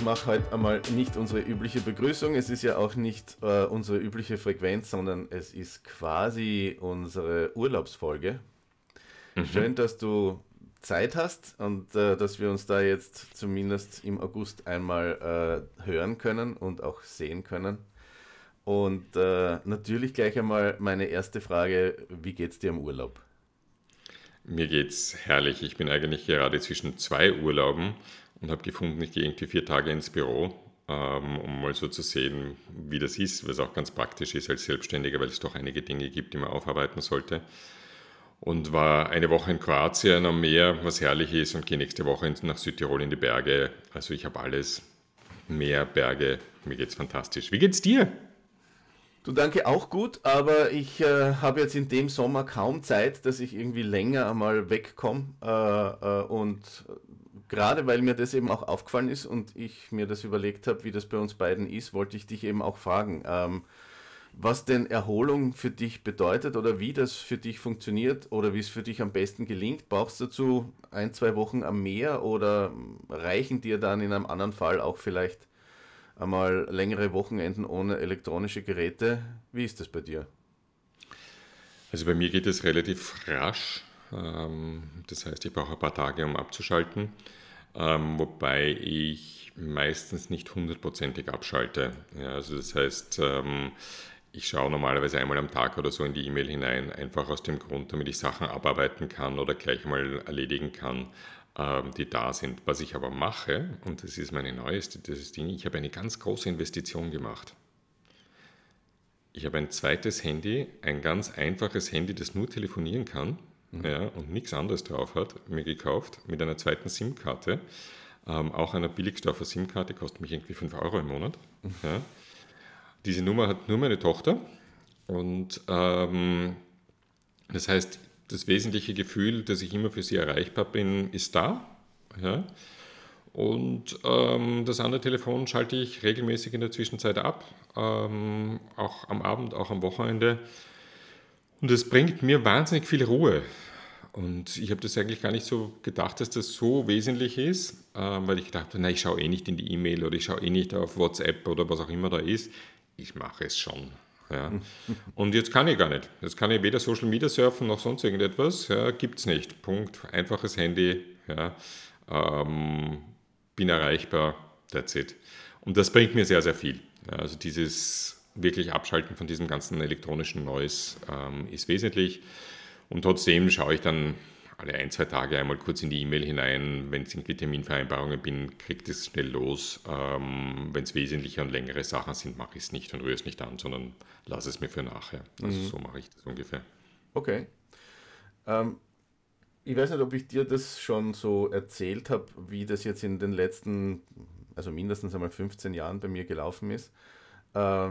ich mache heute einmal nicht unsere übliche Begrüßung. Es ist ja auch nicht äh, unsere übliche Frequenz, sondern es ist quasi unsere Urlaubsfolge. Mhm. Schön, dass du Zeit hast und äh, dass wir uns da jetzt zumindest im August einmal äh, hören können und auch sehen können. Und äh, natürlich gleich einmal meine erste Frage: Wie geht's dir im Urlaub? Mir geht's herrlich. Ich bin eigentlich gerade zwischen zwei Urlauben und habe gefunden, ich gehe irgendwie vier Tage ins Büro, ähm, um mal so zu sehen, wie das ist, was auch ganz praktisch ist als Selbstständiger, weil es doch einige Dinge gibt, die man aufarbeiten sollte. Und war eine Woche in Kroatien am Meer, was herrlich ist, und gehe nächste Woche nach Südtirol in die Berge. Also ich habe alles. Meer, Berge, mir geht's fantastisch. Wie geht's dir? Du danke auch gut, aber ich äh, habe jetzt in dem Sommer kaum Zeit, dass ich irgendwie länger einmal wegkomme. Äh, äh, und gerade weil mir das eben auch aufgefallen ist und ich mir das überlegt habe, wie das bei uns beiden ist, wollte ich dich eben auch fragen, ähm, was denn Erholung für dich bedeutet oder wie das für dich funktioniert oder wie es für dich am besten gelingt. Brauchst du dazu ein, zwei Wochen am Meer oder reichen dir dann in einem anderen Fall auch vielleicht einmal längere Wochenenden ohne elektronische Geräte? Wie ist das bei dir? Also bei mir geht es relativ rasch. Ähm, das heißt, ich brauche ein paar Tage, um abzuschalten ähm, wobei ich meistens nicht hundertprozentig abschalte. Ja, also das heißt, ähm, ich schaue normalerweise einmal am Tag oder so in die E-Mail hinein, einfach aus dem Grund, damit ich Sachen abarbeiten kann oder gleich mal erledigen kann, ähm, die da sind. Was ich aber mache, und das ist meine neueste dieses Ding, ich habe eine ganz große Investition gemacht. Ich habe ein zweites Handy, ein ganz einfaches Handy, das nur telefonieren kann. Ja, und nichts anderes drauf hat, mir gekauft mit einer zweiten SIM-Karte. Ähm, auch einer Billigstoffer SIM-Karte kostet mich irgendwie 5 Euro im Monat. Mhm. Ja. Diese Nummer hat nur meine Tochter und ähm, das heißt, das wesentliche Gefühl, dass ich immer für sie erreichbar bin, ist da. Ja. Und ähm, das andere Telefon schalte ich regelmäßig in der Zwischenzeit ab, ähm, auch am Abend, auch am Wochenende. Und das bringt mir wahnsinnig viel Ruhe. Und ich habe das eigentlich gar nicht so gedacht, dass das so wesentlich ist, äh, weil ich dachte, na, ich schaue eh nicht in die E-Mail oder ich schaue eh nicht auf WhatsApp oder was auch immer da ist. Ich mache es schon. Ja. Und jetzt kann ich gar nicht. Jetzt kann ich weder Social Media surfen noch sonst irgendetwas. Ja, Gibt es nicht. Punkt. Einfaches Handy. Ja. Ähm, bin erreichbar. That's it. Und das bringt mir sehr, sehr viel. Also dieses wirklich Abschalten von diesem ganzen elektronischen Noise ähm, ist wesentlich. Und trotzdem schaue ich dann alle ein, zwei Tage einmal kurz in die E-Mail hinein. Wenn es irgendwie Terminvereinbarungen bin, kriegt es schnell los. Ähm, Wenn es wesentliche und längere Sachen sind, mache ich es nicht und rühre es nicht an, sondern lasse es mir für nachher. Also mhm. so mache ich das ungefähr. Okay. Ähm, ich weiß nicht, ob ich dir das schon so erzählt habe, wie das jetzt in den letzten, also mindestens einmal 15 Jahren bei mir gelaufen ist. Äh,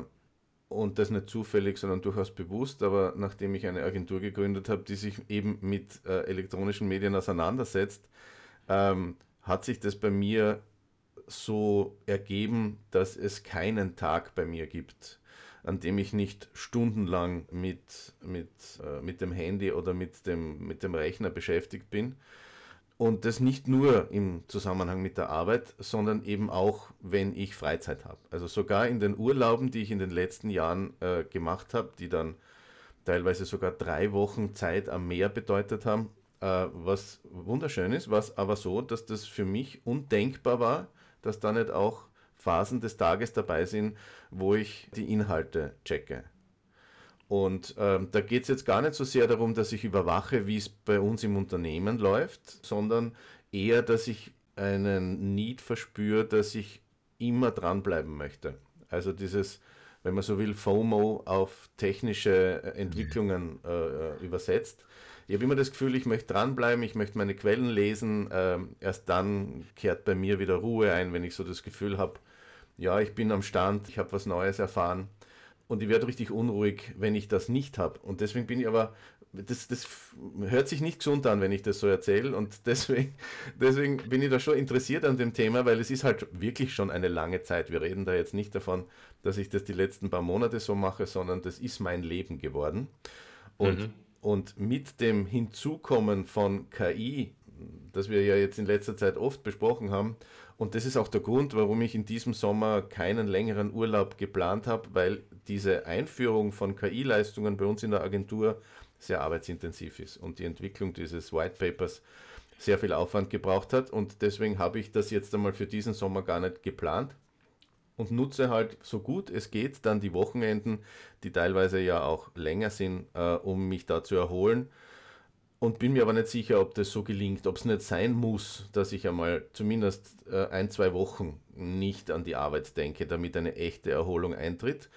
und das nicht zufällig, sondern durchaus bewusst, aber nachdem ich eine Agentur gegründet habe, die sich eben mit äh, elektronischen Medien auseinandersetzt, ähm, hat sich das bei mir so ergeben, dass es keinen Tag bei mir gibt, an dem ich nicht stundenlang mit, mit, äh, mit dem Handy oder mit dem, mit dem Rechner beschäftigt bin. Und das nicht nur im Zusammenhang mit der Arbeit, sondern eben auch, wenn ich Freizeit habe. Also sogar in den Urlauben, die ich in den letzten Jahren äh, gemacht habe, die dann teilweise sogar drei Wochen Zeit am Meer bedeutet haben, äh, was wunderschön ist, was aber so, dass das für mich undenkbar war, dass da nicht auch Phasen des Tages dabei sind, wo ich die Inhalte checke. Und ähm, da geht es jetzt gar nicht so sehr darum, dass ich überwache, wie es bei uns im Unternehmen läuft, sondern eher, dass ich einen Need verspüre, dass ich immer dranbleiben möchte. Also dieses, wenn man so will, FOMO auf technische äh, Entwicklungen äh, äh, übersetzt. Ich habe immer das Gefühl, ich möchte dranbleiben, ich möchte meine Quellen lesen. Ähm, erst dann kehrt bei mir wieder Ruhe ein, wenn ich so das Gefühl habe, ja, ich bin am Stand, ich habe was Neues erfahren und ich werde richtig unruhig, wenn ich das nicht habe. Und deswegen bin ich aber, das, das hört sich nicht gesund an, wenn ich das so erzähle. Und deswegen, deswegen bin ich da schon interessiert an dem Thema, weil es ist halt wirklich schon eine lange Zeit. Wir reden da jetzt nicht davon, dass ich das die letzten paar Monate so mache, sondern das ist mein Leben geworden. Und, mhm. und mit dem Hinzukommen von KI, das wir ja jetzt in letzter Zeit oft besprochen haben. Und das ist auch der Grund, warum ich in diesem Sommer keinen längeren Urlaub geplant habe, weil diese Einführung von KI-Leistungen bei uns in der Agentur sehr arbeitsintensiv ist und die Entwicklung dieses White Papers sehr viel Aufwand gebraucht hat. Und deswegen habe ich das jetzt einmal für diesen Sommer gar nicht geplant und nutze halt so gut es geht dann die Wochenenden, die teilweise ja auch länger sind, äh, um mich da zu erholen. Und bin mir aber nicht sicher, ob das so gelingt, ob es nicht sein muss, dass ich einmal zumindest äh, ein, zwei Wochen nicht an die Arbeit denke, damit eine echte Erholung eintritt.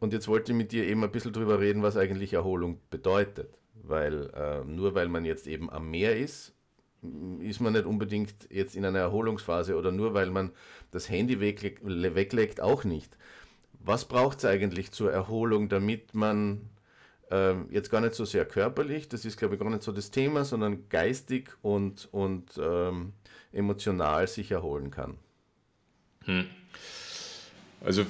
Und jetzt wollte ich mit dir eben ein bisschen drüber reden, was eigentlich Erholung bedeutet. Weil äh, nur weil man jetzt eben am Meer ist ist man nicht unbedingt jetzt in einer Erholungsphase oder nur weil man das Handy weglegt, weglegt auch nicht. Was braucht es eigentlich zur Erholung, damit man äh, jetzt gar nicht so sehr körperlich, das ist glaube ich gar nicht so das Thema, sondern geistig und, und ähm, emotional sich erholen kann? Hm. Also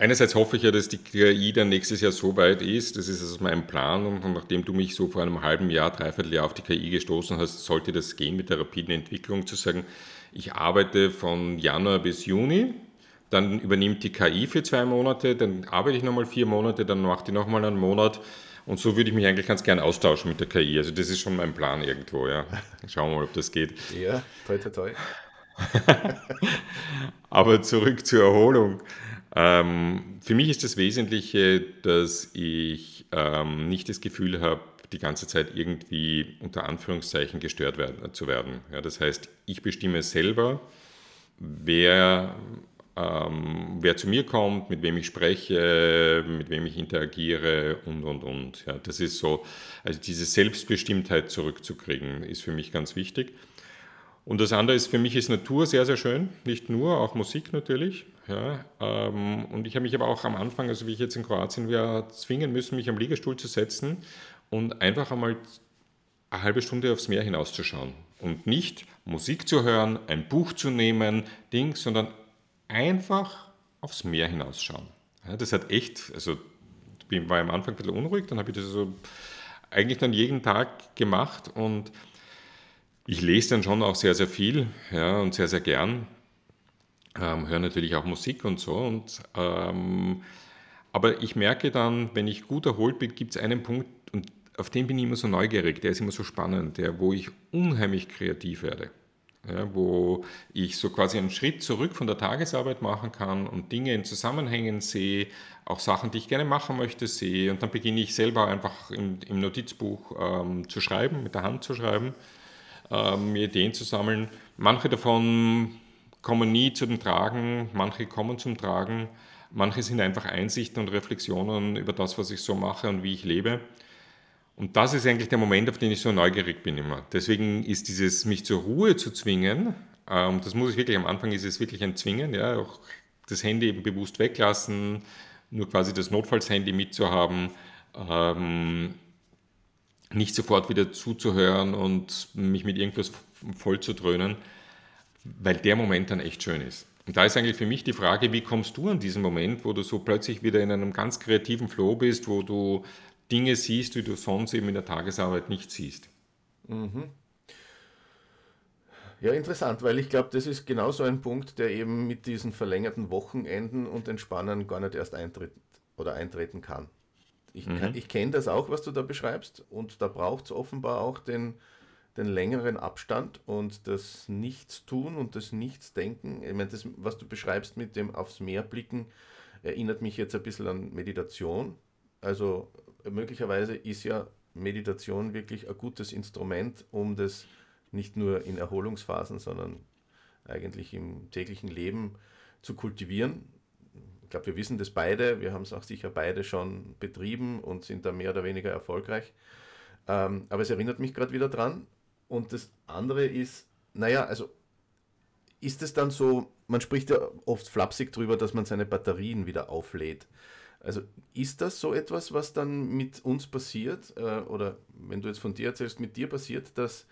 Einerseits hoffe ich ja, dass die KI dann nächstes Jahr so weit ist, das ist also mein Plan und nachdem du mich so vor einem halben Jahr, dreiviertel Jahr auf die KI gestoßen hast, sollte das gehen mit der rapiden Entwicklung, zu sagen, ich arbeite von Januar bis Juni, dann übernimmt die KI für zwei Monate, dann arbeite ich nochmal vier Monate, dann macht die nochmal einen Monat und so würde ich mich eigentlich ganz gern austauschen mit der KI. Also das ist schon mein Plan irgendwo, ja. Schauen wir mal, ob das geht. Ja, toi, toi, toi. Aber zurück zur Erholung. Ähm, für mich ist das Wesentliche, dass ich ähm, nicht das Gefühl habe, die ganze Zeit irgendwie unter Anführungszeichen gestört werden, zu werden. Ja, das heißt, ich bestimme selber, wer, ähm, wer zu mir kommt, mit wem ich spreche, mit wem ich interagiere und, und, und. Ja, das ist so, also diese Selbstbestimmtheit zurückzukriegen, ist für mich ganz wichtig. Und das andere ist, für mich ist Natur sehr, sehr schön, nicht nur, auch Musik natürlich. Ja, ähm, und ich habe mich aber auch am Anfang, also wie ich jetzt in Kroatien war, zwingen müssen, mich am Liegestuhl zu setzen und einfach einmal eine halbe Stunde aufs Meer hinauszuschauen. Und nicht Musik zu hören, ein Buch zu nehmen, Ding, sondern einfach aufs Meer hinausschauen. Ja, das hat echt, also ich war am Anfang ein bisschen unruhig, dann habe ich das so eigentlich dann jeden Tag gemacht und ich lese dann schon auch sehr, sehr viel ja, und sehr, sehr gern. Ähm, höre natürlich auch Musik und so. Und, ähm, aber ich merke dann, wenn ich gut erholt bin, gibt es einen Punkt, und auf den bin ich immer so neugierig, der ist immer so spannend, der, wo ich unheimlich kreativ werde. Ja, wo ich so quasi einen Schritt zurück von der Tagesarbeit machen kann und Dinge in Zusammenhängen sehe, auch Sachen, die ich gerne machen möchte, sehe. Und dann beginne ich selber einfach im, im Notizbuch ähm, zu schreiben, mit der Hand zu schreiben ähm, Ideen zu sammeln. Manche davon kommen nie zu zum Tragen, manche kommen zum Tragen, manche sind einfach Einsichten und Reflexionen über das, was ich so mache und wie ich lebe. Und das ist eigentlich der Moment, auf den ich so neugierig bin immer. Deswegen ist dieses, mich zur Ruhe zu zwingen, ähm, das muss ich wirklich, am Anfang ist es wirklich ein Zwingen, ja, auch das Handy eben bewusst weglassen, nur quasi das Notfallshandy mitzuhaben, ähm, nicht sofort wieder zuzuhören und mich mit irgendwas voll zu dröhnen, weil der Moment dann echt schön ist. Und da ist eigentlich für mich die Frage, wie kommst du an diesen Moment, wo du so plötzlich wieder in einem ganz kreativen Flow bist, wo du Dinge siehst, die du sonst eben in der Tagesarbeit nicht siehst. Mhm. Ja, interessant, weil ich glaube, das ist genau so ein Punkt, der eben mit diesen verlängerten Wochenenden und Entspannen gar nicht erst eintritt oder eintreten kann. Ich, mhm. ich kenne das auch, was du da beschreibst, und da braucht es offenbar auch den, den längeren Abstand und das Nichtstun und das Nichtsdenken. Ich meine, das, was du beschreibst mit dem aufs Meer blicken, erinnert mich jetzt ein bisschen an Meditation. Also möglicherweise ist ja Meditation wirklich ein gutes Instrument, um das nicht nur in Erholungsphasen, sondern eigentlich im täglichen Leben zu kultivieren ich glaube, wir wissen das beide, wir haben es auch sicher beide schon betrieben und sind da mehr oder weniger erfolgreich. Ähm, aber es erinnert mich gerade wieder dran. Und das andere ist, naja, also ist es dann so, man spricht ja oft flapsig drüber, dass man seine Batterien wieder auflädt. Also ist das so etwas, was dann mit uns passiert, äh, oder wenn du jetzt von dir erzählst, mit dir passiert, dass,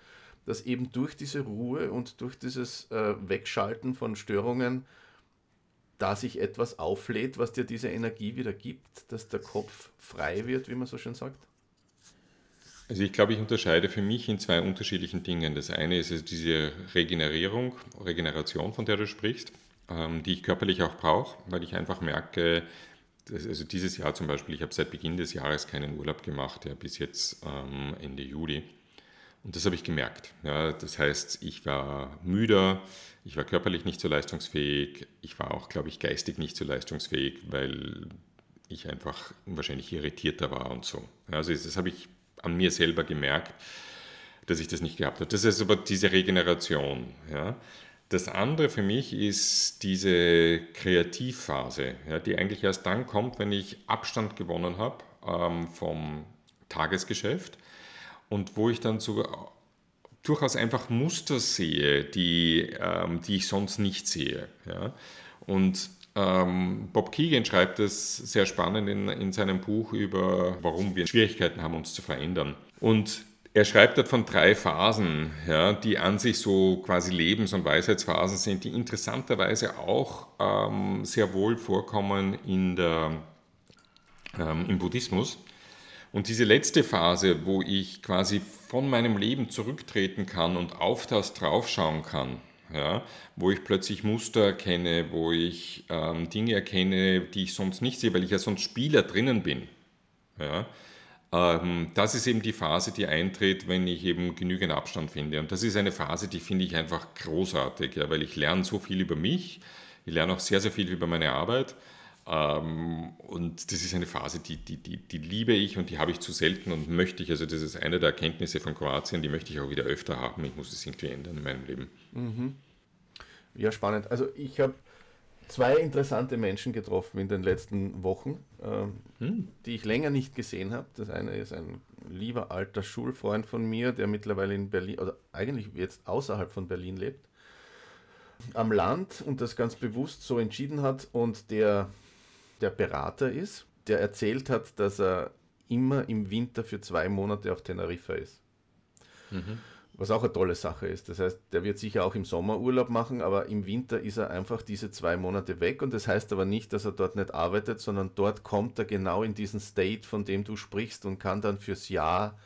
dass eben durch diese Ruhe und durch dieses äh, Wegschalten von Störungen da sich etwas auflädt, was dir diese Energie wieder gibt, dass der Kopf frei wird, wie man so schön sagt? Also ich glaube, ich unterscheide für mich in zwei unterschiedlichen Dingen. Das eine ist diese Regenerierung, Regeneration, von der du sprichst, ähm, die ich körperlich auch brauche, weil ich einfach merke, also dieses Jahr zum Beispiel, ich habe seit Beginn des Jahres keinen Urlaub gemacht, ja, bis jetzt ähm, Ende Juli. Und das habe ich gemerkt. Ja, das heißt, ich war müder, ich war körperlich nicht so leistungsfähig, ich war auch, glaube ich, geistig nicht so leistungsfähig, weil ich einfach wahrscheinlich irritierter war und so. Also das habe ich an mir selber gemerkt, dass ich das nicht gehabt habe. Das ist aber diese Regeneration. Ja. Das andere für mich ist diese Kreativphase, ja, die eigentlich erst dann kommt, wenn ich Abstand gewonnen habe ähm, vom Tagesgeschäft und wo ich dann so durchaus einfach Muster sehe, die, ähm, die ich sonst nicht sehe. Ja. Und ähm, Bob Keegan schreibt es sehr spannend in, in seinem Buch über, warum wir Schwierigkeiten haben, uns zu verändern. Und er schreibt dort von drei Phasen, ja, die an sich so quasi Lebens- und Weisheitsphasen sind, die interessanterweise auch ähm, sehr wohl vorkommen in der, ähm, im Buddhismus. Und diese letzte Phase, wo ich quasi von meinem Leben zurücktreten kann und auf das draufschauen kann, ja, wo ich plötzlich Muster erkenne, wo ich ähm, Dinge erkenne, die ich sonst nicht sehe, weil ich ja sonst Spieler drinnen bin. Ja, ähm, das ist eben die Phase, die eintritt, wenn ich eben genügend Abstand finde. Und das ist eine Phase, die finde ich einfach großartig, ja, weil ich lerne so viel über mich, ich lerne auch sehr, sehr viel über meine Arbeit. Ähm, und das ist eine Phase, die, die, die, die liebe ich und die habe ich zu selten und möchte ich, also das ist eine der Erkenntnisse von Kroatien, die möchte ich auch wieder öfter haben. Ich muss es irgendwie ändern in meinem Leben. Mhm. Ja, spannend. Also ich habe zwei interessante Menschen getroffen in den letzten Wochen, ähm, hm. die ich länger nicht gesehen habe. Das eine ist ein lieber alter Schulfreund von mir, der mittlerweile in Berlin, oder eigentlich jetzt außerhalb von Berlin lebt, am Land und das ganz bewusst so entschieden hat und der, der Berater ist, der erzählt hat, dass er immer im Winter für zwei Monate auf Teneriffa ist. Mhm was auch eine tolle Sache ist. Das heißt, der wird sicher auch im Sommer Urlaub machen, aber im Winter ist er einfach diese zwei Monate weg und das heißt aber nicht, dass er dort nicht arbeitet, sondern dort kommt er genau in diesen State, von dem du sprichst und kann dann fürs Jahr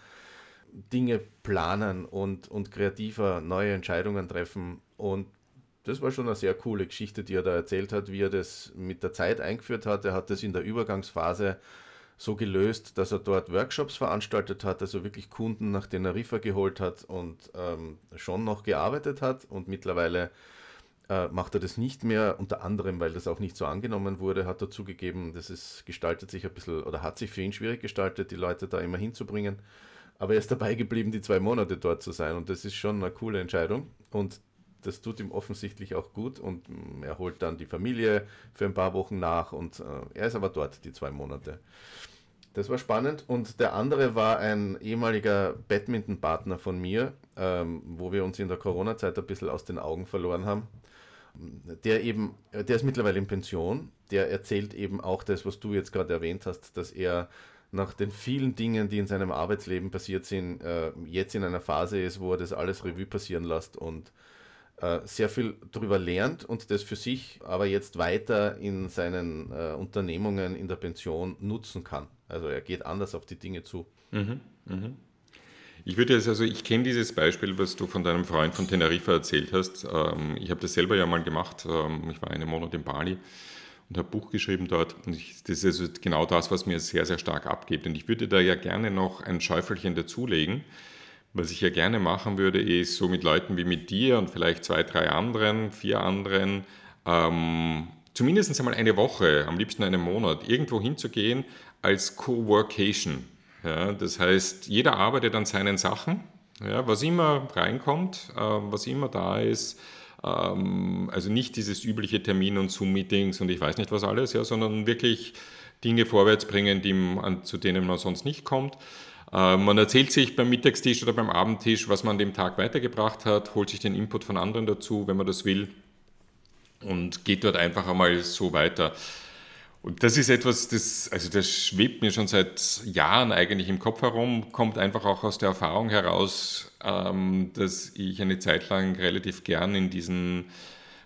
Dinge planen und, und kreativer neue Entscheidungen treffen und das war schon eine sehr coole Geschichte, die er da erzählt hat, wie er das mit der Zeit eingeführt hat. Er hat das in der Übergangsphase so gelöst, dass er dort Workshops veranstaltet hat, also wirklich Kunden nach Teneriffa geholt hat und ähm, schon noch gearbeitet hat und mittlerweile äh, macht er das nicht mehr, unter anderem, weil das auch nicht so angenommen wurde, hat er zugegeben, das ist, gestaltet sich ein bisschen oder hat sich für ihn schwierig gestaltet, die Leute da immer hinzubringen. Aber er ist dabei geblieben, die zwei Monate dort zu sein und das ist schon eine coole Entscheidung und das tut ihm offensichtlich auch gut und mm, er holt dann die Familie für ein paar Wochen nach und äh, er ist aber dort die zwei Monate. Das war spannend. Und der andere war ein ehemaliger Badminton-Partner von mir, ähm, wo wir uns in der Corona-Zeit ein bisschen aus den Augen verloren haben. Der eben, der ist mittlerweile in Pension. Der erzählt eben auch das, was du jetzt gerade erwähnt hast, dass er nach den vielen Dingen, die in seinem Arbeitsleben passiert sind, äh, jetzt in einer Phase ist, wo er das alles Revue passieren lässt und äh, sehr viel darüber lernt und das für sich aber jetzt weiter in seinen äh, Unternehmungen in der Pension nutzen kann. Also er geht anders auf die Dinge zu. Mhm, mhm. Ich würde jetzt, also ich kenne dieses Beispiel, was du von deinem Freund von Teneriffa erzählt hast. Ähm, ich habe das selber ja mal gemacht. Ähm, ich war einen Monat in Bali und habe Buch geschrieben dort. Und ich, das ist also genau das, was mir sehr, sehr stark abgibt. Und ich würde da ja gerne noch ein Schäufelchen dazulegen. Was ich ja gerne machen würde, ist so mit Leuten wie mit dir und vielleicht zwei, drei anderen, vier anderen, ähm, zumindest einmal eine Woche, am liebsten einen Monat, irgendwo hinzugehen, als Co-Workation. Ja, das heißt, jeder arbeitet an seinen Sachen, ja, was immer reinkommt, äh, was immer da ist. Ähm, also nicht dieses übliche Termin- und Zoom-Meetings und ich weiß nicht was alles, ja, sondern wirklich Dinge vorwärts bringen, die, an, zu denen man sonst nicht kommt. Äh, man erzählt sich beim Mittagstisch oder beim Abendtisch, was man an dem Tag weitergebracht hat, holt sich den Input von anderen dazu, wenn man das will, und geht dort einfach einmal so weiter. Und das ist etwas, das, also das schwebt mir schon seit Jahren eigentlich im Kopf herum, kommt einfach auch aus der Erfahrung heraus, ähm, dass ich eine Zeit lang relativ gern in diesen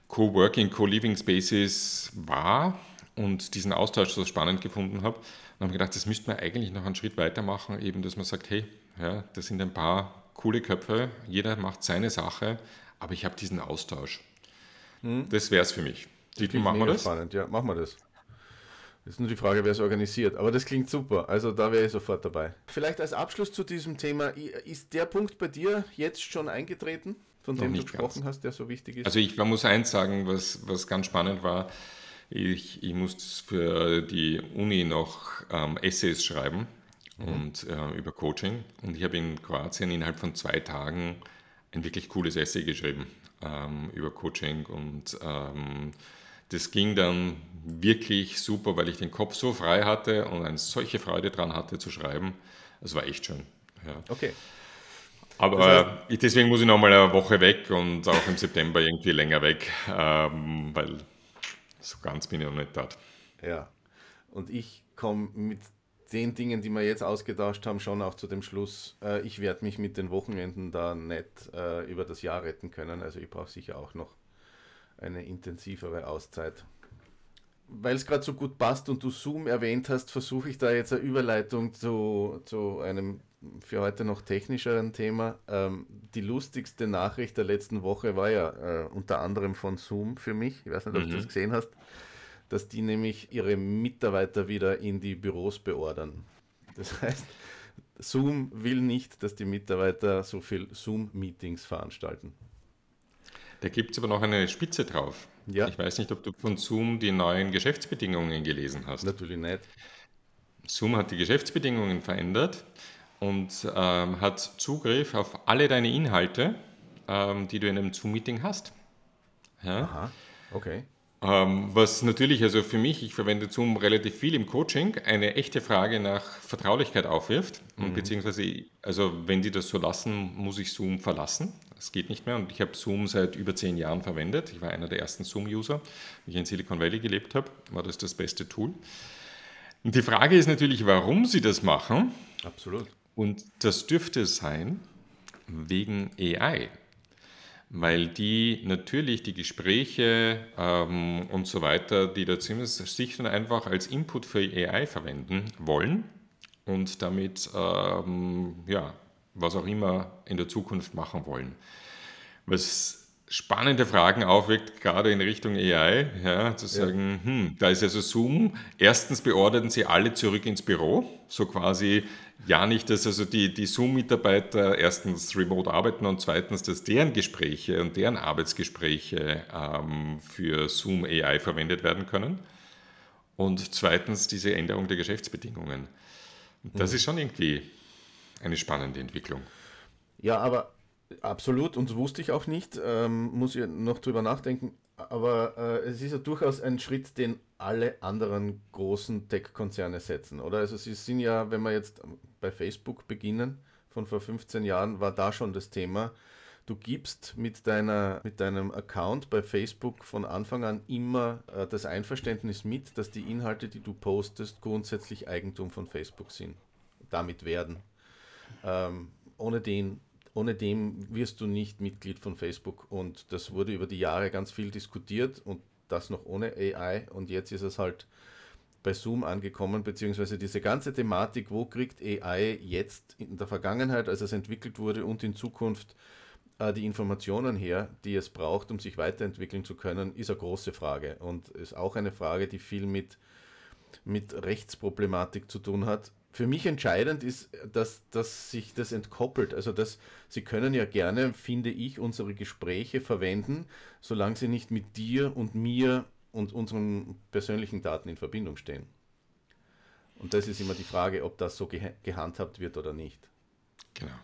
Co-working, Co-living Spaces war und diesen Austausch so spannend gefunden habe. Und habe gedacht, das müsste man eigentlich noch einen Schritt weitermachen, eben, dass man sagt, hey, Ja, das sind ein paar coole Köpfe, jeder macht seine Sache, aber ich habe diesen Austausch. Hm. Das wäre es für mich. Dietmar, machen wir das? Spannend, ja, machen wir das. Das ist nur die Frage, wer es organisiert. Aber das klingt super. Also da wäre ich sofort dabei. Vielleicht als Abschluss zu diesem Thema, ist der Punkt bei dir jetzt schon eingetreten, von dem du gesprochen ganz. hast, der so wichtig ist? Also ich muss eins sagen, was, was ganz spannend war. Ich, ich musste für die Uni noch ähm, Essays schreiben mhm. und äh, über Coaching. Und ich habe in Kroatien innerhalb von zwei Tagen ein wirklich cooles Essay geschrieben ähm, über Coaching und ähm, das ging dann wirklich super, weil ich den Kopf so frei hatte und eine solche Freude daran hatte zu schreiben. Es war echt schön. Ja. Okay. Aber das heißt, deswegen muss ich noch mal eine Woche weg und auch im September irgendwie länger weg, ähm, weil so ganz bin ich noch nicht dort. Ja, und ich komme mit den Dingen, die wir jetzt ausgetauscht haben, schon auch zu dem Schluss, äh, ich werde mich mit den Wochenenden da nicht äh, über das Jahr retten können. Also ich brauche sicher auch noch eine intensivere Auszeit. Weil es gerade so gut passt und du Zoom erwähnt hast, versuche ich da jetzt eine Überleitung zu, zu einem für heute noch technischeren Thema. Ähm, die lustigste Nachricht der letzten Woche war ja äh, unter anderem von Zoom für mich. Ich weiß nicht, ob mhm. du das gesehen hast, dass die nämlich ihre Mitarbeiter wieder in die Büros beordern. Das heißt, Zoom will nicht, dass die Mitarbeiter so viel Zoom-Meetings veranstalten. Da gibt es aber noch eine Spitze drauf. Ja. Ich weiß nicht, ob du von Zoom die neuen Geschäftsbedingungen gelesen hast. Natürlich nicht. Zoom hat die Geschäftsbedingungen verändert und ähm, hat Zugriff auf alle deine Inhalte, ähm, die du in einem Zoom-Meeting hast. Ja? Aha, okay. Ähm, was natürlich, also für mich, ich verwende Zoom relativ viel im Coaching, eine echte Frage nach Vertraulichkeit aufwirft. Mhm. beziehungsweise, also wenn die das so lassen, muss ich Zoom verlassen. Es geht nicht mehr und ich habe Zoom seit über zehn Jahren verwendet. Ich war einer der ersten Zoom-User. Wie ich in Silicon Valley gelebt habe, war das das beste Tool. Und die Frage ist natürlich, warum sie das machen. Absolut. Und das dürfte sein wegen AI weil die natürlich die Gespräche ähm, und so weiter, die da ziemlich sich dann einfach als Input für AI verwenden wollen und damit ähm, ja, was auch immer in der Zukunft machen wollen. Was spannende Fragen aufweckt, gerade in Richtung AI, ja, zu sagen, ja. hm, da ist also Zoom, erstens beordern sie alle zurück ins Büro, so quasi, ja nicht, dass also die, die Zoom-Mitarbeiter erstens remote arbeiten und zweitens, dass deren Gespräche und deren Arbeitsgespräche ähm, für Zoom AI verwendet werden können und zweitens diese Änderung der Geschäftsbedingungen. Das mhm. ist schon irgendwie eine spannende Entwicklung. Ja, aber Absolut, und das wusste ich auch nicht, ähm, muss ich noch drüber nachdenken. Aber äh, es ist ja durchaus ein Schritt, den alle anderen großen Tech-Konzerne setzen, oder? Also sie sind ja, wenn wir jetzt bei Facebook beginnen, von vor 15 Jahren war da schon das Thema. Du gibst mit, deiner, mit deinem Account bei Facebook von Anfang an immer äh, das Einverständnis mit, dass die Inhalte, die du postest, grundsätzlich Eigentum von Facebook sind. Damit werden. Ähm, ohne den ohne dem wirst du nicht Mitglied von Facebook. Und das wurde über die Jahre ganz viel diskutiert und das noch ohne AI. Und jetzt ist es halt bei Zoom angekommen, beziehungsweise diese ganze Thematik, wo kriegt AI jetzt in der Vergangenheit, als es entwickelt wurde und in Zukunft äh, die Informationen her, die es braucht, um sich weiterentwickeln zu können, ist eine große Frage und ist auch eine Frage, die viel mit, mit Rechtsproblematik zu tun hat für mich entscheidend ist, dass, dass sich das entkoppelt. Also dass Sie können ja gerne, finde ich, unsere Gespräche verwenden, solange sie nicht mit dir und mir und unseren persönlichen Daten in Verbindung stehen. Und das ist immer die Frage, ob das so gehandhabt wird oder nicht. Genau.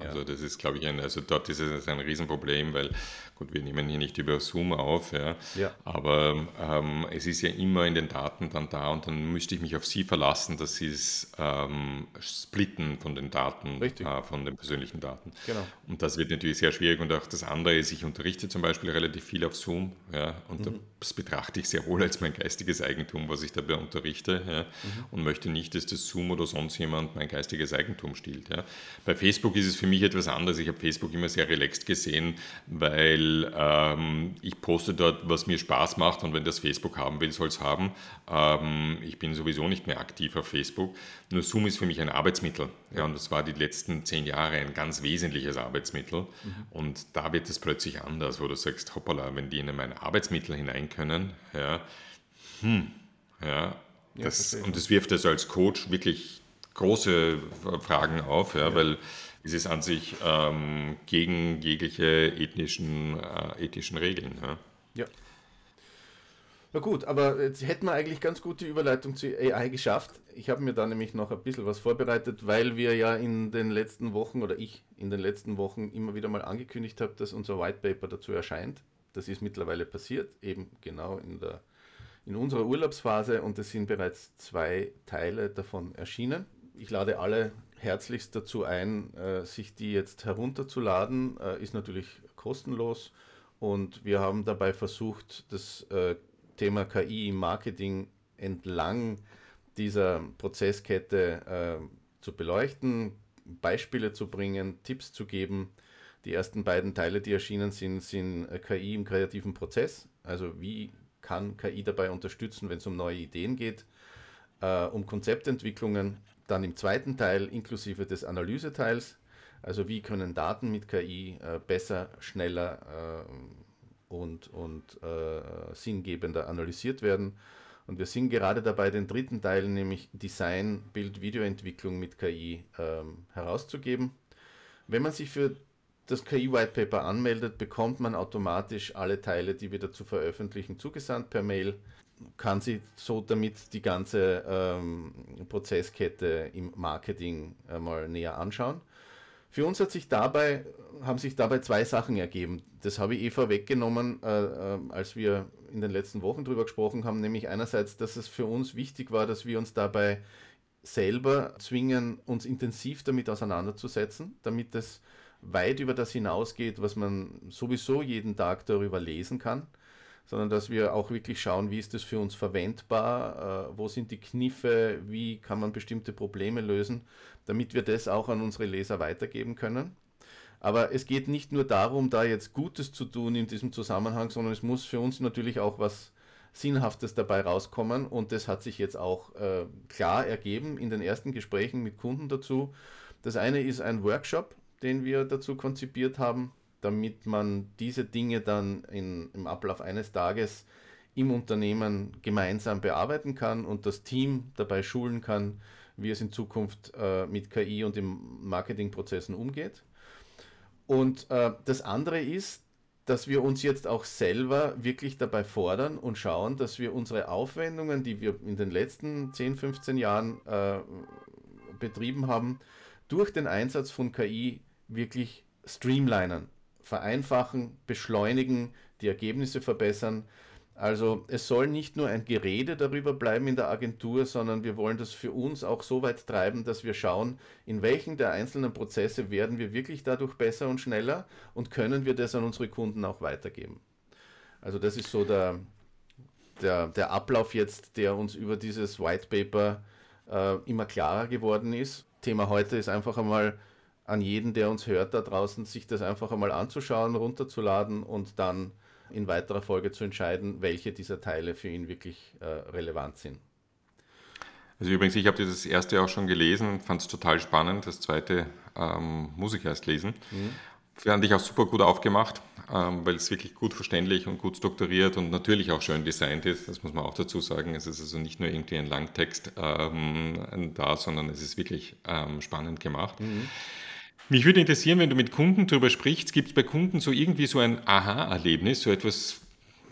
Also das ist, glaube ich, ein, also dort ist es ein Riesenproblem, weil, gut, wir nehmen hier nicht über Zoom auf, ja, ja. aber ähm, es ist ja immer in den Daten dann da und dann müsste ich mich auf Sie verlassen, dass Sie es ähm, splitten von den Daten, äh, von den persönlichen Daten. Genau. Und das wird natürlich sehr schwierig und auch das andere ist, ich unterrichte zum Beispiel relativ viel auf Zoom, ja, und mhm. das betrachte ich sehr wohl als mein geistiges Eigentum, was ich dabei unterrichte, ja, mhm. und möchte nicht, dass das Zoom oder sonst jemand mein geistiges Eigentum stiehlt. Ja. Bei Facebook ist es für mich etwas anders. Ich habe Facebook immer sehr relaxed gesehen, weil ähm, ich poste dort, was mir Spaß macht und wenn das Facebook haben will, soll es haben. Ähm, ich bin sowieso nicht mehr aktiv auf Facebook. Nur Zoom ist für mich ein Arbeitsmittel. Ja, und das war die letzten zehn Jahre ein ganz wesentliches Arbeitsmittel. Mhm. Und da wird es plötzlich anders, wo du sagst, hoppala, wenn die in mein Arbeitsmittel hinein können, ja, hm, ja, das, ja und das wirft es als Coach wirklich große Fragen auf, ja, ja. weil es ist an sich ähm, gegen jegliche ethnischen, äh, ethischen Regeln. Ja. ja. Na gut, aber jetzt hätten wir eigentlich ganz gut die Überleitung zu AI geschafft. Ich habe mir da nämlich noch ein bisschen was vorbereitet, weil wir ja in den letzten Wochen oder ich in den letzten Wochen immer wieder mal angekündigt habe, dass unser White Paper dazu erscheint. Das ist mittlerweile passiert, eben genau in, der, in unserer Urlaubsphase und es sind bereits zwei Teile davon erschienen ich lade alle herzlichst dazu ein, äh, sich die jetzt herunterzuladen. Äh, ist natürlich kostenlos und wir haben dabei versucht, das äh, Thema KI im Marketing entlang dieser Prozesskette zu beleuchten, Beispiele zu bringen, Tipps zu geben. Die ersten beiden Teile, die erschienen sind, sind KI im kreativen Prozess. Also wie kann KI dabei unterstützen, wenn es um neue Ideen geht, um Konzeptentwicklungen dann im zweiten Teil inklusive des Analyseteils, also wie können Daten mit KI äh, besser, schneller äh, und, und äh, sinngebender analysiert werden. Und wir sind gerade dabei, den dritten Teil, nämlich Design, Bild, Videoentwicklung mit KI ähm, herauszugeben. Wenn man sich für das KI White Paper anmeldet, bekommt man automatisch alle Teile, die wir dazu veröffentlichen, zugesandt per Mail kann sie so damit die ganze ähm, Prozesskette im Marketing mal näher anschauen. Für uns hat sich dabei, haben sich dabei zwei Sachen ergeben. Das habe ich eh vorweggenommen, äh, äh, als wir in den letzten Wochen darüber gesprochen haben, nämlich einerseits, dass es für uns wichtig war, dass wir uns dabei selber zwingen, uns intensiv damit auseinanderzusetzen, damit es weit über das hinausgeht, was man sowieso jeden Tag darüber lesen kann sondern dass wir auch wirklich schauen, wie ist das für uns verwendbar, äh, wo sind die Kniffe, wie kann man bestimmte Probleme lösen, damit wir das auch an unsere Leser weitergeben können. Aber es geht nicht nur darum, da jetzt Gutes zu tun in diesem Zusammenhang, sondern es muss für uns natürlich auch was Sinnhaftes dabei rauskommen. Und das hat sich jetzt auch äh, klar ergeben in den ersten Gesprächen mit Kunden dazu. Das eine ist ein Workshop, den wir dazu konzipiert haben, damit man diese Dinge dann in, im Ablauf eines Tages im Unternehmen gemeinsam bearbeiten kann und das Team dabei schulen kann, wie es in Zukunft äh, mit KI und im Marketingprozessen umgeht. Und äh, das andere ist, dass wir uns jetzt auch selber wirklich dabei fordern und schauen, dass wir unsere Aufwendungen, die wir in den letzten 10, 15 Jahren äh, betrieben haben, durch den Einsatz von KI wirklich streamlinen vereinfachen, beschleunigen, die Ergebnisse verbessern. Also es soll nicht nur ein Gerede darüber bleiben in der Agentur, sondern wir wollen das für uns auch so weit treiben, dass wir schauen, in welchen der einzelnen Prozesse werden wir wirklich dadurch besser und schneller und können wir das an unsere Kunden auch weitergeben. Also das ist so der, der, der Ablauf jetzt, der uns über dieses White Paper äh, immer klarer geworden ist. Thema heute ist einfach einmal an jeden, der uns hört da draußen, sich das einfach einmal anzuschauen, runterzuladen und dann in weiterer Folge zu entscheiden, welche dieser Teile für ihn wirklich äh, relevant sind. Also übrigens, ich habe das erste auch schon gelesen und fand es total spannend. Das zweite ähm, muss ich erst lesen. Mhm. Fand ich auch super gut aufgemacht, ähm, weil es wirklich gut verständlich und gut strukturiert und natürlich auch schön designt ist. Das muss man auch dazu sagen. Es ist also nicht nur irgendwie ein Langtext ähm, da, sondern es ist wirklich ähm, spannend gemacht. Mhm. Mich würde interessieren, wenn du mit Kunden darüber sprichst, gibt es bei Kunden so irgendwie so ein Aha-Erlebnis, so etwas,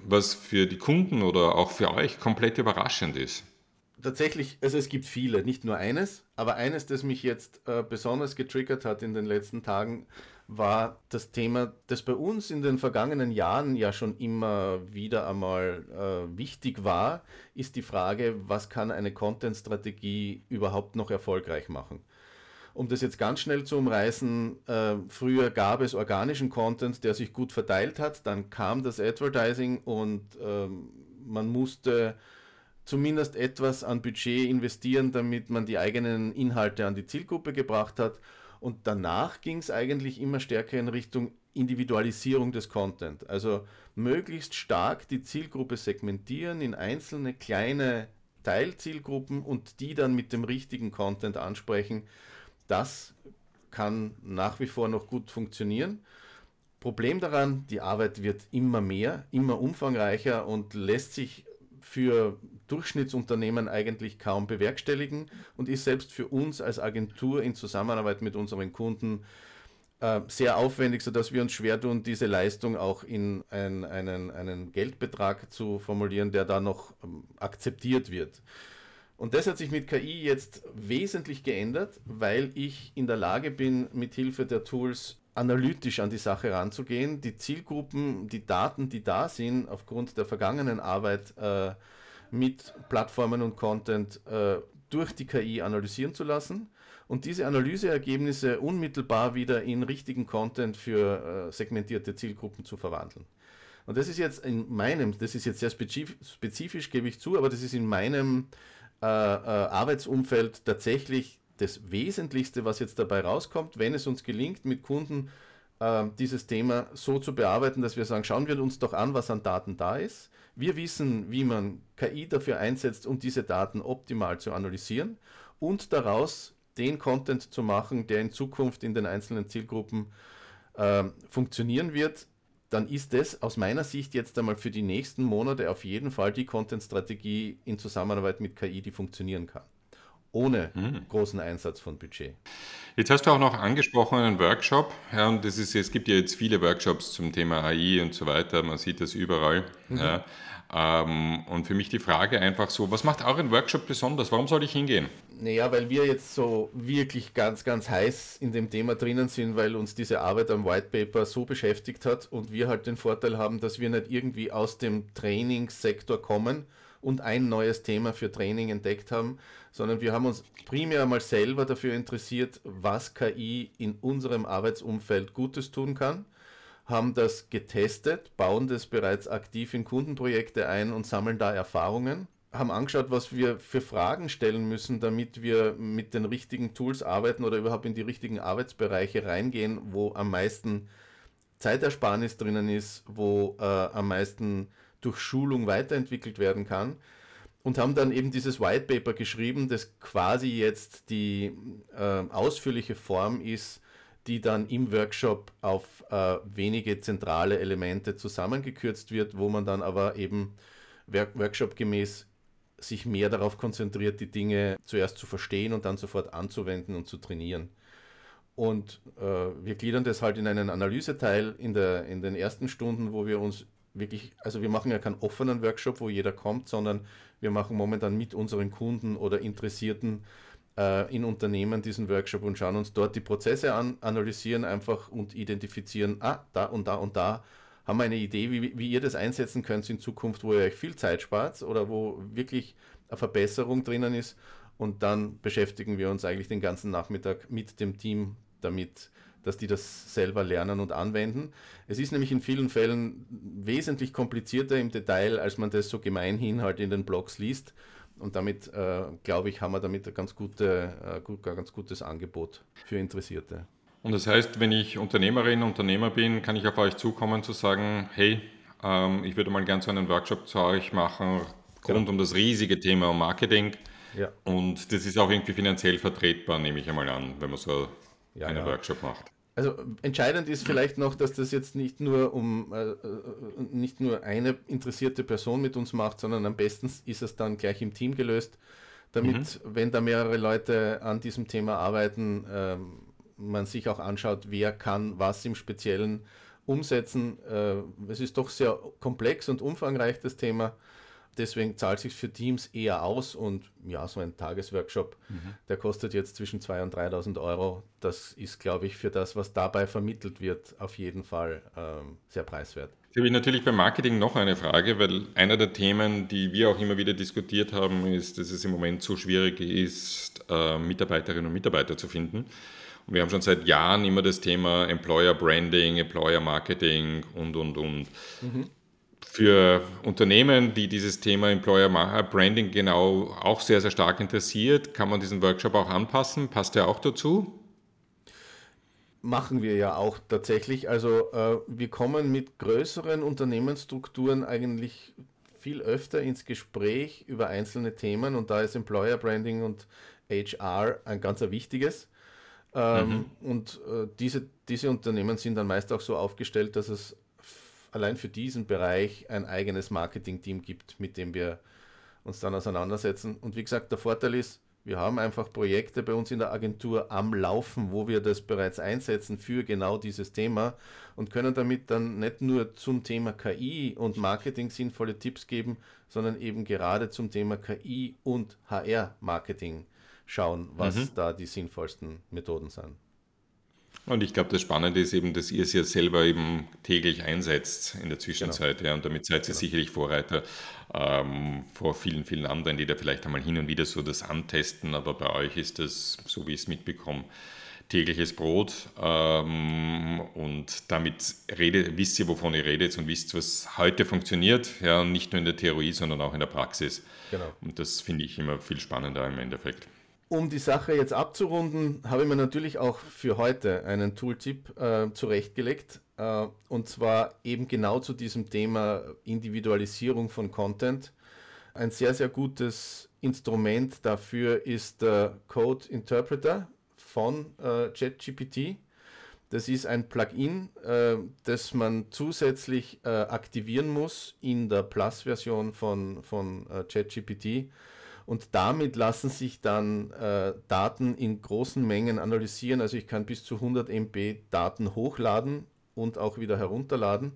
was für die Kunden oder auch für euch komplett überraschend ist? Tatsächlich, also es gibt viele, nicht nur eines, aber eines, das mich jetzt äh, besonders getriggert hat in den letzten Tagen, war das Thema, das bei uns in den vergangenen Jahren ja schon immer wieder einmal äh, wichtig war, ist die Frage, was kann eine Content-Strategie überhaupt noch erfolgreich machen? Um das jetzt ganz schnell zu umreißen, äh, früher gab es organischen Content, der sich gut verteilt hat, dann kam das Advertising und ähm, man musste zumindest etwas an Budget investieren, damit man die eigenen Inhalte an die Zielgruppe gebracht hat. Und danach ging es eigentlich immer stärker in Richtung Individualisierung des Content. Also möglichst stark die Zielgruppe segmentieren in einzelne kleine Teilzielgruppen und die dann mit dem richtigen Content ansprechen. Das kann nach wie vor noch gut funktionieren. Problem daran, die Arbeit wird immer mehr, immer umfangreicher und lässt sich für Durchschnittsunternehmen eigentlich kaum bewerkstelligen und ist selbst für uns als Agentur in Zusammenarbeit mit unseren Kunden äh, sehr aufwendig, sodass wir uns schwer tun, diese Leistung auch in ein, einen, einen Geldbetrag zu formulieren, der da noch ähm, akzeptiert wird. Und das hat sich mit KI jetzt wesentlich geändert, weil ich in der Lage bin, mit Hilfe der Tools analytisch an die Sache ranzugehen, die Zielgruppen, die Daten, die da sind, aufgrund der vergangenen Arbeit äh, mit Plattformen und Content äh, durch die KI analysieren zu lassen und diese Analyseergebnisse unmittelbar wieder in richtigen Content für äh, segmentierte Zielgruppen zu verwandeln. Und das ist jetzt in meinem, das ist jetzt sehr spezifisch, spezifisch gebe ich zu, aber das ist in meinem äh, äh, Arbeitsumfeld tatsächlich das Wesentlichste, was jetzt dabei rauskommt, wenn es uns gelingt, mit Kunden äh, dieses Thema so zu bearbeiten, dass wir sagen, schauen wir uns doch an, was an Daten da ist. Wir wissen, wie man KI dafür einsetzt, um diese Daten optimal zu analysieren und daraus den Content zu machen, der in Zukunft in den einzelnen Zielgruppen äh, funktionieren wird, dann ist das aus meiner Sicht jetzt einmal für die nächsten Monate auf jeden Fall die Content-Strategie in Zusammenarbeit mit KI, die funktionieren kann ohne hm. großen Einsatz von Budget. Jetzt hast du auch noch angesprochen einen Workshop. Ja, und das ist, es gibt ja jetzt viele Workshops zum Thema AI und so weiter. Man sieht das überall. Mhm. Ja. Ähm, und für mich die Frage einfach so, was macht euren Workshop besonders? Warum soll ich hingehen? Naja, weil wir jetzt so wirklich ganz, ganz heiß in dem Thema drinnen sind, weil uns diese Arbeit am White Paper so beschäftigt hat und wir halt den Vorteil haben, dass wir nicht irgendwie aus dem Trainingssektor kommen und ein neues Thema für Training entdeckt haben, sondern wir haben uns primär mal selber dafür interessiert, was KI in unserem Arbeitsumfeld Gutes tun kann, haben das getestet, bauen das bereits aktiv in Kundenprojekte ein und sammeln da Erfahrungen haben angeschaut, was wir für Fragen stellen müssen, damit wir mit den richtigen Tools arbeiten oder überhaupt in die richtigen Arbeitsbereiche reingehen, wo am meisten Zeitersparnis drinnen ist, wo äh, am meisten durch Schulung weiterentwickelt werden kann. Und haben dann eben dieses White Paper geschrieben, das quasi jetzt die äh, ausführliche Form ist, die dann im Workshop auf äh, wenige zentrale Elemente zusammengekürzt wird, wo man dann aber eben Workshop gemäß sich mehr darauf konzentriert, die Dinge zuerst zu verstehen und dann sofort anzuwenden und zu trainieren. Und äh, wir gliedern das halt in einen Analyseteil in, der, in den ersten Stunden, wo wir uns wirklich, also wir machen ja keinen offenen Workshop, wo jeder kommt, sondern wir machen momentan mit unseren Kunden oder Interessierten in Unternehmen diesen Workshop und schauen uns dort die Prozesse an, analysieren einfach und identifizieren, ah, da und da und da haben wir eine Idee, wie, wie ihr das einsetzen könnt in Zukunft, wo ihr euch viel Zeit spart oder wo wirklich eine Verbesserung drinnen ist. Und dann beschäftigen wir uns eigentlich den ganzen Nachmittag mit dem Team damit, dass die das selber lernen und anwenden. Es ist nämlich in vielen Fällen wesentlich komplizierter im Detail, als man das so gemeinhin halt in den Blogs liest. Und damit, äh, glaube ich, haben wir damit ein ganz, gute, äh, gut, ganz gutes Angebot für Interessierte. Und das heißt, wenn ich Unternehmerin, Unternehmer bin, kann ich auf euch zukommen zu sagen, hey, ähm, ich würde mal gerne so einen Workshop zu euch machen rund genau. um das riesige Thema Marketing. Ja. Und das ist auch irgendwie finanziell vertretbar, nehme ich einmal an, wenn man so ja, einen ja. Workshop macht. Also entscheidend ist vielleicht noch, dass das jetzt nicht nur um äh, äh, nicht nur eine interessierte Person mit uns macht, sondern am besten ist es dann gleich im Team gelöst, damit, mhm. wenn da mehrere Leute an diesem Thema arbeiten, ähm, man sich auch anschaut, wer kann was im Speziellen umsetzen. Äh, es ist doch sehr komplex und umfangreich das Thema. Deswegen zahlt sich für Teams eher aus und ja, so ein Tagesworkshop, mhm. der kostet jetzt zwischen 2.000 und 3.000 Euro. Das ist, glaube ich, für das, was dabei vermittelt wird, auf jeden Fall ähm, sehr preiswert. Jetzt habe ich natürlich beim Marketing noch eine Frage, weil einer der Themen, die wir auch immer wieder diskutiert haben, ist, dass es im Moment so schwierig ist, äh, Mitarbeiterinnen und Mitarbeiter zu finden. Und wir haben schon seit Jahren immer das Thema Employer Branding, Employer Marketing und, und, und. Mhm für Unternehmen, die dieses Thema Employer Branding genau auch sehr, sehr stark interessiert, kann man diesen Workshop auch anpassen? Passt der auch dazu? machen wir ja auch tatsächlich. Also äh, wir kommen mit größeren Unternehmensstrukturen eigentlich viel öfter ins Gespräch über einzelne Themen und da ist Employer Branding und HR ein ganz wichtiges. Ähm, mhm. Und äh, diese, diese Unternehmen sind dann meist auch so aufgestellt, dass es allein für diesen Bereich ein eigenes Marketing-Team gibt, mit dem wir uns dann auseinandersetzen. Und wie gesagt, der Vorteil ist, wir haben einfach Projekte bei uns in der Agentur am Laufen, wo wir das bereits einsetzen für genau dieses Thema und können damit dann nicht nur zum Thema KI und Marketing sinnvolle Tipps geben, sondern eben gerade zum Thema KI und HR-Marketing schauen, was mhm. da die sinnvollsten Methoden sind. Und ich glaube, das Spannende ist eben, dass ihr es ja selber eben täglich einsetzt in der Zwischenzeit. Genau. Ja, und damit seid ihr genau. sicherlich Vorreiter ähm, vor vielen, vielen anderen, die da vielleicht einmal hin und wieder so das antesten. Aber bei euch ist das, so wie ich es mitbekomme, tägliches Brot. Ähm, und damit redet, wisst ihr, wovon ihr redet und wisst, was heute funktioniert. Ja, nicht nur in der Theorie, sondern auch in der Praxis. Genau. Und das finde ich immer viel spannender im Endeffekt. Um die Sache jetzt abzurunden, habe ich mir natürlich auch für heute einen Tooltip äh, zurechtgelegt. Äh, und zwar eben genau zu diesem Thema Individualisierung von Content. Ein sehr, sehr gutes Instrument dafür ist der Code Interpreter von äh, ChatGPT. Das ist ein Plugin, äh, das man zusätzlich äh, aktivieren muss in der Plus-Version von, von äh, ChatGPT und damit lassen sich dann äh, Daten in großen Mengen analysieren. Also ich kann bis zu 100 MB Daten hochladen und auch wieder herunterladen.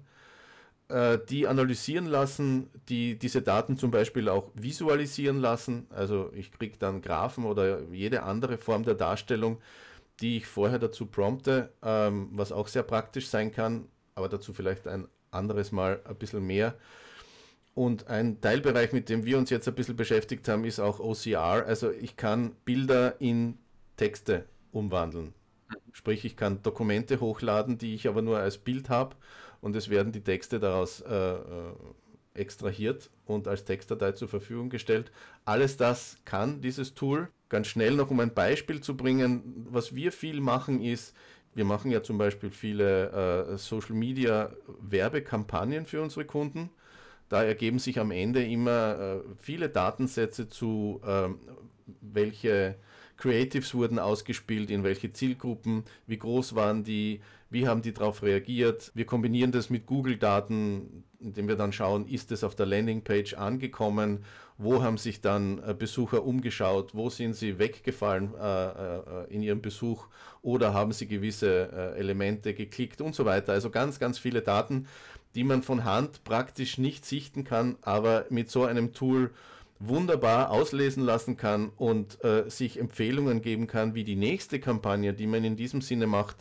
Äh, die analysieren lassen, die diese Daten zum Beispiel auch visualisieren lassen. Also ich kriege dann Graphen oder jede andere Form der Darstellung, die ich vorher dazu prompte, ähm, was auch sehr praktisch sein kann, aber dazu vielleicht ein anderes Mal ein bisschen mehr. Und ein Teilbereich, mit dem wir uns jetzt ein bisschen beschäftigt haben, ist auch OCR. Also ich kann Bilder in Texte umwandeln. Sprich, ich kann Dokumente hochladen, die ich aber nur als Bild habe und es werden die Texte daraus äh, äh, extrahiert und als Textdatei zur Verfügung gestellt. Alles das kann dieses Tool. Ganz schnell noch, um ein Beispiel zu bringen, was wir viel machen ist, wir machen ja zum Beispiel viele äh, Social Media Werbekampagnen für unsere Kunden da ergeben sich am Ende immer äh, viele Datensätze zu, äh, welche Creatives wurden ausgespielt, in welche Zielgruppen, wie groß waren die, wie haben die darauf reagiert. Wir kombinieren das mit Google-Daten, indem wir dann schauen, ist es auf der Landingpage angekommen, wo haben sich dann äh, Besucher umgeschaut, wo sind sie weggefallen äh, äh, in ihrem Besuch oder haben sie gewisse äh, Elemente geklickt und so weiter. Also ganz, ganz viele Daten die man von Hand praktisch nicht sichten kann, aber mit so einem Tool wunderbar auslesen lassen kann und äh, sich Empfehlungen geben kann, wie die nächste Kampagne, die man in diesem Sinne macht,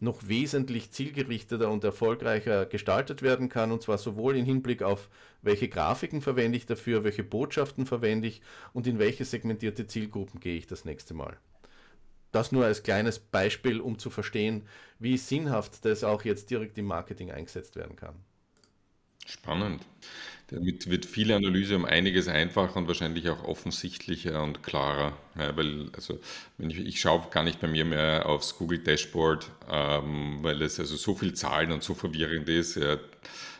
noch wesentlich zielgerichteter und erfolgreicher gestaltet werden kann. Und zwar sowohl im Hinblick auf, welche Grafiken verwende ich dafür, welche Botschaften verwende ich und in welche segmentierte Zielgruppen gehe ich das nächste Mal. Das nur als kleines Beispiel, um zu verstehen, wie sinnhaft das auch jetzt direkt im Marketing eingesetzt werden kann. Spannend. Damit wird viele Analyse um einiges einfacher und wahrscheinlich auch offensichtlicher und klarer. Ja, weil, also, wenn ich, ich schaue gar nicht bei mir mehr aufs Google Dashboard, ähm, weil es also so viel Zahlen und so verwirrend ist. Ja,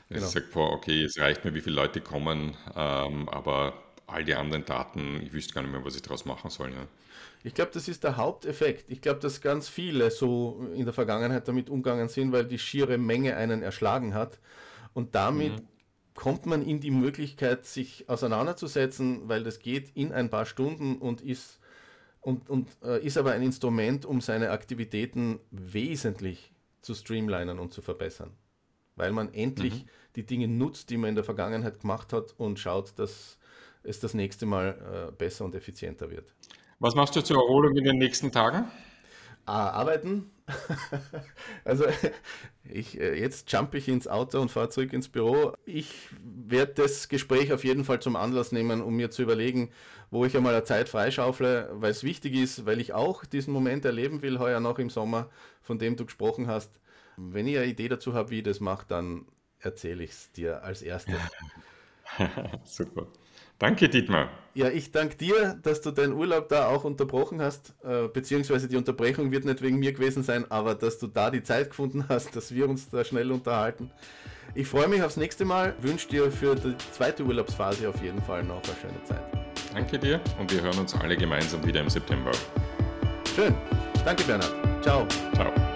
genau. Ich sage, okay, es reicht mir, wie viele Leute kommen, ähm, aber all die anderen Daten, ich wüsste gar nicht mehr, was ich daraus machen soll. Ja. Ich glaube, das ist der Haupteffekt. Ich glaube, dass ganz viele so in der Vergangenheit damit umgegangen sind, weil die schiere Menge einen erschlagen hat. Und damit mhm. kommt man in die Möglichkeit, sich auseinanderzusetzen, weil das geht in ein paar Stunden und ist, und, und, äh, ist aber ein Instrument, um seine Aktivitäten wesentlich zu streamlinen und zu verbessern. Weil man endlich mhm. die Dinge nutzt, die man in der Vergangenheit gemacht hat und schaut, dass es das nächste Mal äh, besser und effizienter wird. Was machst du zur Erholung in den nächsten Tagen? Arbeiten. also ich, äh, jetzt jump ich ins Auto und fahre zurück ins Büro. Ich werde das Gespräch auf jeden Fall zum Anlass nehmen, um mir zu überlegen, wo ich einmal eine Zeit freischaufle, weil es wichtig ist, weil ich auch diesen Moment erleben will, heuer noch im Sommer, von dem du gesprochen hast. Wenn ich eine Idee dazu habe, wie ich das mache, dann erzähle ich es dir als erstes. Super. Danke, Dietmar. Ja, ich danke dir, dass du deinen Urlaub da auch unterbrochen hast, äh, beziehungsweise die Unterbrechung wird nicht wegen mir gewesen sein, aber dass du da die Zeit gefunden hast, dass wir uns da schnell unterhalten. Ich freue mich aufs nächste Mal, wünsche dir für die zweite Urlaubsphase auf jeden Fall noch eine schöne Zeit. Danke dir und wir hören uns alle gemeinsam wieder im September. Schön. Danke, Bernhard. Ciao. Ciao.